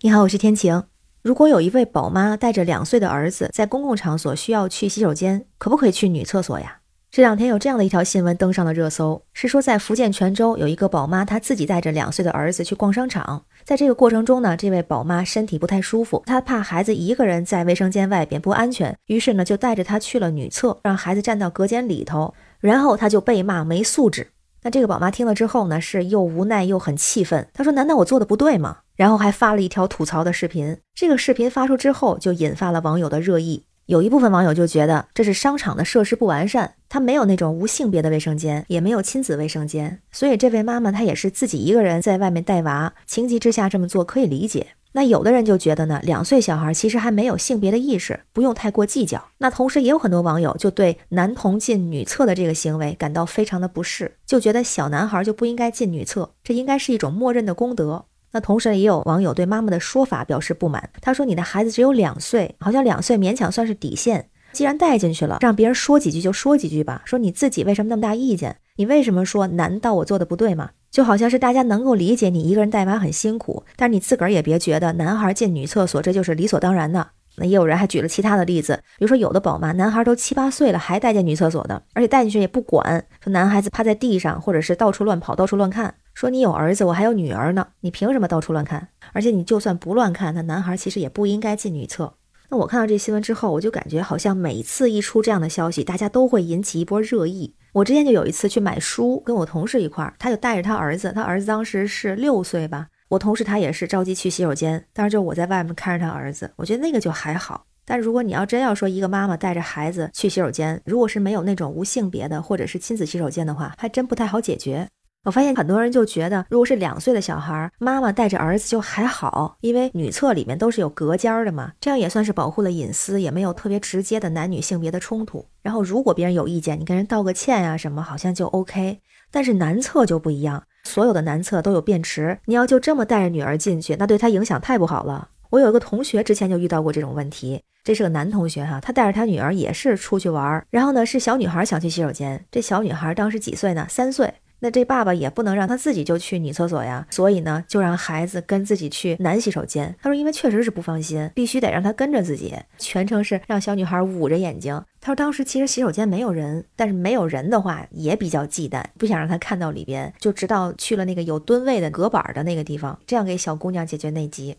你好，我是天晴。如果有一位宝妈带着两岁的儿子在公共场所需要去洗手间，可不可以去女厕所呀？这两天有这样的一条新闻登上了热搜，是说在福建泉州有一个宝妈，她自己带着两岁的儿子去逛商场，在这个过程中呢，这位宝妈身体不太舒服，她怕孩子一个人在卫生间外边不安全，于是呢就带着他去了女厕，让孩子站到隔间里头，然后他就被骂没素质。那这个宝妈听了之后呢，是又无奈又很气愤，她说：“难道我做的不对吗？”然后还发了一条吐槽的视频，这个视频发出之后就引发了网友的热议。有一部分网友就觉得这是商场的设施不完善，它没有那种无性别的卫生间，也没有亲子卫生间，所以这位妈妈她也是自己一个人在外面带娃，情急之下这么做可以理解。那有的人就觉得呢，两岁小孩其实还没有性别的意识，不用太过计较。那同时也有很多网友就对男童进女厕的这个行为感到非常的不适，就觉得小男孩就不应该进女厕，这应该是一种默认的功德。那同时也有网友对妈妈的说法表示不满，他说：“你的孩子只有两岁，好像两岁勉强算是底线。既然带进去了，让别人说几句就说几句吧。说你自己为什么那么大意见？你为什么说？难道我做的不对吗？就好像是大家能够理解你一个人带娃很辛苦，但是你自个儿也别觉得男孩进女厕所这就是理所当然的。那也有人还举了其他的例子，比如说有的宝妈男孩都七八岁了还带进女厕所的，而且带进去也不管，说男孩子趴在地上或者是到处乱跑，到处乱看。”说你有儿子，我还有女儿呢，你凭什么到处乱看？而且你就算不乱看，那男孩其实也不应该进女厕。那我看到这新闻之后，我就感觉好像每次一出这样的消息，大家都会引起一波热议。我之前就有一次去买书，跟我同事一块儿，他就带着他儿子，他儿子当时是六岁吧。我同事他也是着急去洗手间，当时就我在外面看着他儿子，我觉得那个就还好。但如果你要真要说一个妈妈带着孩子去洗手间，如果是没有那种无性别的或者是亲子洗手间的话，还真不太好解决。我发现很多人就觉得，如果是两岁的小孩，妈妈带着儿子就还好，因为女厕里面都是有隔间的嘛，这样也算是保护了隐私，也没有特别直接的男女性别的冲突。然后如果别人有意见，你跟人道个歉呀什么，好像就 OK。但是男厕就不一样，所有的男厕都有便池，你要就这么带着女儿进去，那对他影响太不好了。我有一个同学之前就遇到过这种问题，这是个男同学哈，他带着他女儿也是出去玩，然后呢是小女孩想去洗手间，这小女孩当时几岁呢？三岁。那这爸爸也不能让他自己就去女厕所呀，所以呢，就让孩子跟自己去男洗手间。他说，因为确实是不放心，必须得让他跟着自己，全程是让小女孩捂着眼睛。他说，当时其实洗手间没有人，但是没有人的话也比较忌惮，不想让他看到里边，就直到去了那个有蹲位的隔板的那个地方，这样给小姑娘解决内急。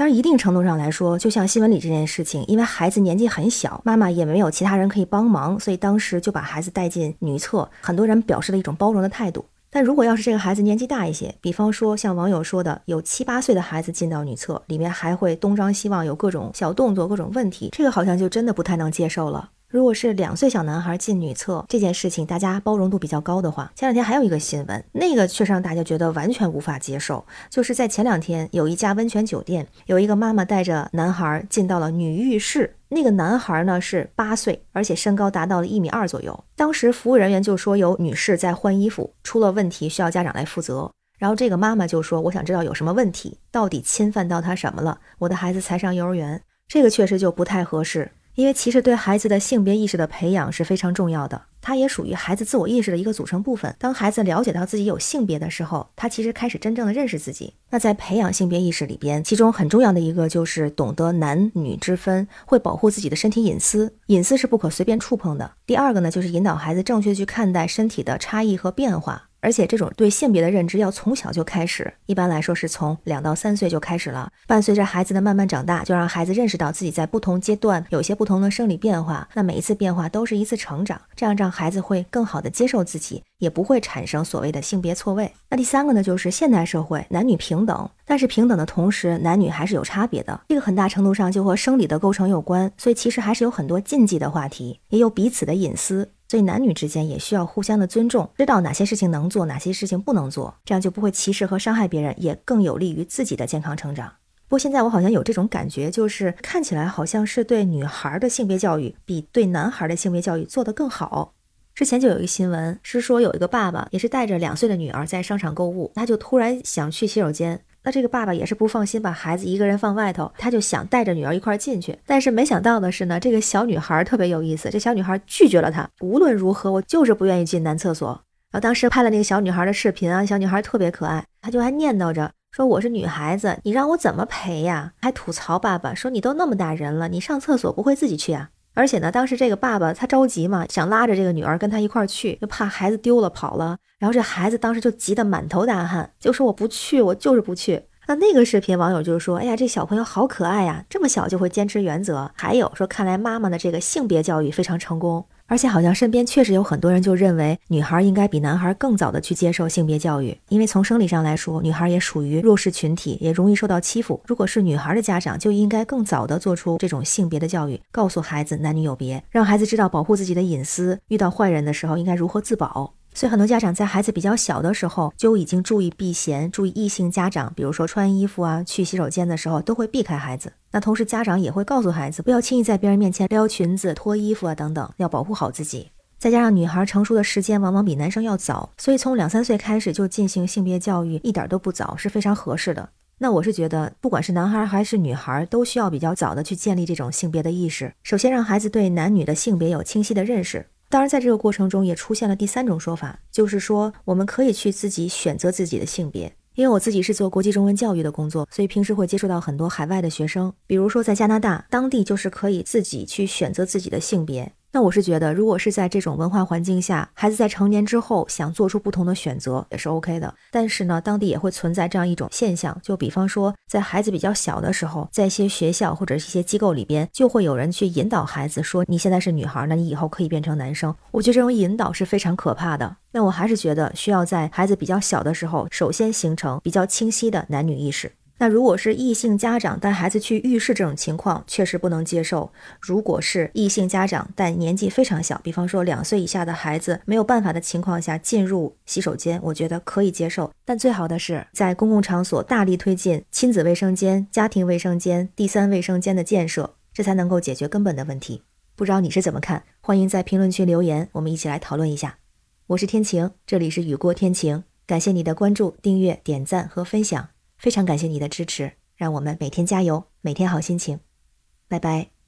当然，一定程度上来说，就像新闻里这件事情，因为孩子年纪很小，妈妈也没有其他人可以帮忙，所以当时就把孩子带进女厕。很多人表示了一种包容的态度。但如果要是这个孩子年纪大一些，比方说像网友说的，有七八岁的孩子进到女厕，里面还会东张西望，有各种小动作、各种问题，这个好像就真的不太能接受了。如果是两岁小男孩进女厕这件事情，大家包容度比较高的话，前两天还有一个新闻，那个却让大家觉得完全无法接受。就是在前两天，有一家温泉酒店，有一个妈妈带着男孩进到了女浴室，那个男孩呢是八岁，而且身高达到了一米二左右。当时服务人员就说有女士在换衣服，出了问题需要家长来负责。然后这个妈妈就说：“我想知道有什么问题，到底侵犯到他什么了？我的孩子才上幼儿园，这个确实就不太合适。”因为其实对孩子的性别意识的培养是非常重要的，它也属于孩子自我意识的一个组成部分。当孩子了解到自己有性别的时候，他其实开始真正的认识自己。那在培养性别意识里边，其中很重要的一个就是懂得男女之分，会保护自己的身体隐私，隐私是不可随便触碰的。第二个呢，就是引导孩子正确去看待身体的差异和变化。而且这种对性别的认知要从小就开始，一般来说是从两到三岁就开始了。伴随着孩子的慢慢长大，就让孩子认识到自己在不同阶段有些不同的生理变化。那每一次变化都是一次成长，这样让孩子会更好的接受自己，也不会产生所谓的性别错位。那第三个呢，就是现代社会男女平等，但是平等的同时，男女还是有差别的。这个很大程度上就和生理的构成有关，所以其实还是有很多禁忌的话题，也有彼此的隐私。所以男女之间也需要互相的尊重，知道哪些事情能做，哪些事情不能做，这样就不会歧视和伤害别人，也更有利于自己的健康成长。不过现在我好像有这种感觉，就是看起来好像是对女孩的性别教育比对男孩的性别教育做得更好。之前就有一个新闻是说，有一个爸爸也是带着两岁的女儿在商场购物，他就突然想去洗手间。那这个爸爸也是不放心把孩子一个人放外头，他就想带着女儿一块进去。但是没想到的是呢，这个小女孩特别有意思，这小女孩拒绝了他。无论如何，我就是不愿意进男厕所。然后当时拍了那个小女孩的视频啊，小女孩特别可爱，她就还念叨着说我是女孩子，你让我怎么陪呀？还吐槽爸爸说你都那么大人了，你上厕所不会自己去啊？而且呢，当时这个爸爸他着急嘛，想拉着这个女儿跟他一块儿去，就怕孩子丢了跑了。然后这孩子当时就急得满头大汗，就说我不去，我就是不去。那那个视频网友就是说，哎呀，这小朋友好可爱呀，这么小就会坚持原则。还有说，看来妈妈的这个性别教育非常成功。而且好像身边确实有很多人就认为女孩应该比男孩更早的去接受性别教育，因为从生理上来说，女孩也属于弱势群体，也容易受到欺负。如果是女孩的家长，就应该更早的做出这种性别的教育，告诉孩子男女有别，让孩子知道保护自己的隐私，遇到坏人的时候应该如何自保。所以很多家长在孩子比较小的时候就已经注意避嫌，注意异性家长，比如说穿衣服啊、去洗手间的时候都会避开孩子。那同时家长也会告诉孩子，不要轻易在别人面前撩裙子、脱衣服啊等等，要保护好自己。再加上女孩成熟的时间往往比男生要早，所以从两三岁开始就进行性别教育一点都不早，是非常合适的。那我是觉得，不管是男孩还是女孩，都需要比较早的去建立这种性别的意识。首先让孩子对男女的性别有清晰的认识。当然，在这个过程中也出现了第三种说法，就是说我们可以去自己选择自己的性别。因为我自己是做国际中文教育的工作，所以平时会接触到很多海外的学生，比如说在加拿大，当地就是可以自己去选择自己的性别。那我是觉得，如果是在这种文化环境下，孩子在成年之后想做出不同的选择也是 OK 的。但是呢，当地也会存在这样一种现象，就比方说，在孩子比较小的时候，在一些学校或者是一些机构里边，就会有人去引导孩子说：“你现在是女孩，那你以后可以变成男生。”我觉得这种引导是非常可怕的。那我还是觉得需要在孩子比较小的时候，首先形成比较清晰的男女意识。那如果是异性家长带孩子去浴室这种情况，确实不能接受。如果是异性家长但年纪非常小，比方说两岁以下的孩子没有办法的情况下进入洗手间，我觉得可以接受。但最好的是在公共场所大力推进亲子卫生间、家庭卫生间、第三卫生间的建设，这才能够解决根本的问题。不知道你是怎么看？欢迎在评论区留言，我们一起来讨论一下。我是天晴，这里是雨过天晴，感谢你的关注、订阅、点赞和分享。非常感谢你的支持，让我们每天加油，每天好心情，拜拜。